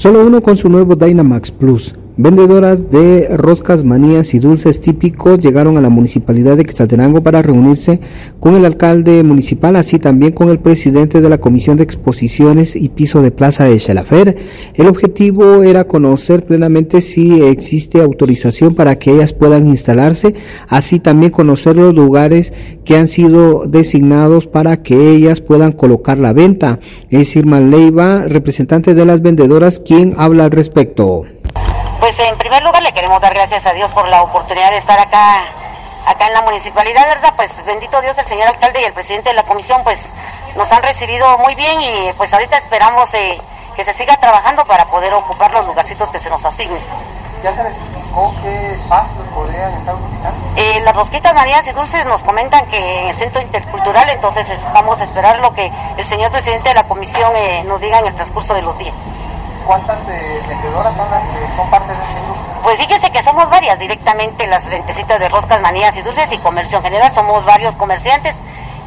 Solo uno con su nuevo Dynamax Plus. Vendedoras de roscas, manías y dulces típicos llegaron a la municipalidad de Quetzaltenango para reunirse con el alcalde municipal, así también con el presidente de la Comisión de Exposiciones y Piso de Plaza de Xalafer. El objetivo era conocer plenamente si existe autorización para que ellas puedan instalarse, así también conocer los lugares que han sido designados para que ellas puedan colocar la venta. Es Irma Leiva, representante de las vendedoras, quien habla al respecto. Pues en primer lugar le queremos dar gracias a Dios por la oportunidad de estar acá acá en la municipalidad, ¿verdad? Pues bendito Dios, el señor alcalde y el presidente de la comisión, pues nos han recibido muy bien y pues ahorita esperamos eh, que se siga trabajando para poder ocupar los lugarcitos que se nos asignen. ¿Ya se les indicó qué espacios podrían estar utilizando? Eh, las rosquitas marías y dulces nos comentan que en el centro intercultural, entonces vamos a esperar lo que el señor presidente de la comisión eh, nos diga en el transcurso de los días. ¿Cuántas eh, vendedoras son las que son parte de este grupo? Pues fíjense que somos varias directamente, las ventecitas de roscas, manías y dulces y comercio en general, somos varios comerciantes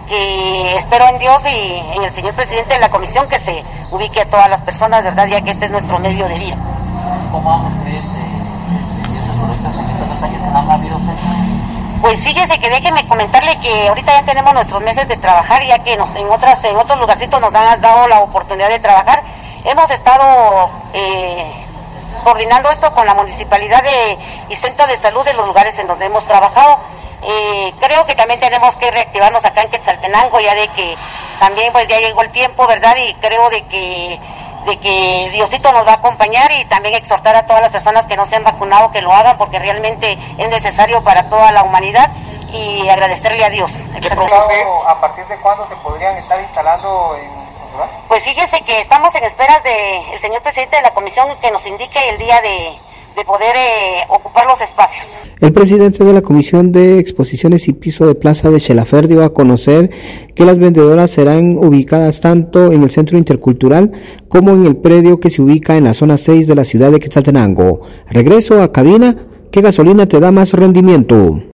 que espero en Dios y en el señor presidente de la comisión que se ubique a todas las personas, ¿verdad? Ya que este es nuestro medio de vida. ¿Cómo ustedes eh, esos proyectos en estos dos años que no han habido Pues fíjese que déjeme comentarle que ahorita ya tenemos nuestros meses de trabajar, ya que nos, en otras en otros lugarcitos nos han dado la oportunidad de trabajar Hemos estado eh, coordinando esto con la municipalidad y centro de salud de los lugares en donde hemos trabajado. Eh, creo que también tenemos que reactivarnos acá en Quetzaltenango, ya de que también pues ya llegó el tiempo, ¿verdad? Y creo de que de que Diosito nos va a acompañar y también exhortar a todas las personas que no se han vacunado que lo hagan porque realmente es necesario para toda la humanidad y agradecerle a Dios. ¿A partir de cuándo se podrían estar pues que estamos en esperas del señor presidente de la comisión que nos indique el día de, poder eh, ocupar los espacios. El presidente de la Comisión de Exposiciones y Piso de Plaza de Chelafer dio a conocer que las vendedoras serán ubicadas tanto en el Centro Intercultural como en el predio que se ubica en la zona 6 de la ciudad de Quetzaltenango. Regreso a cabina, ¿qué gasolina te da más rendimiento?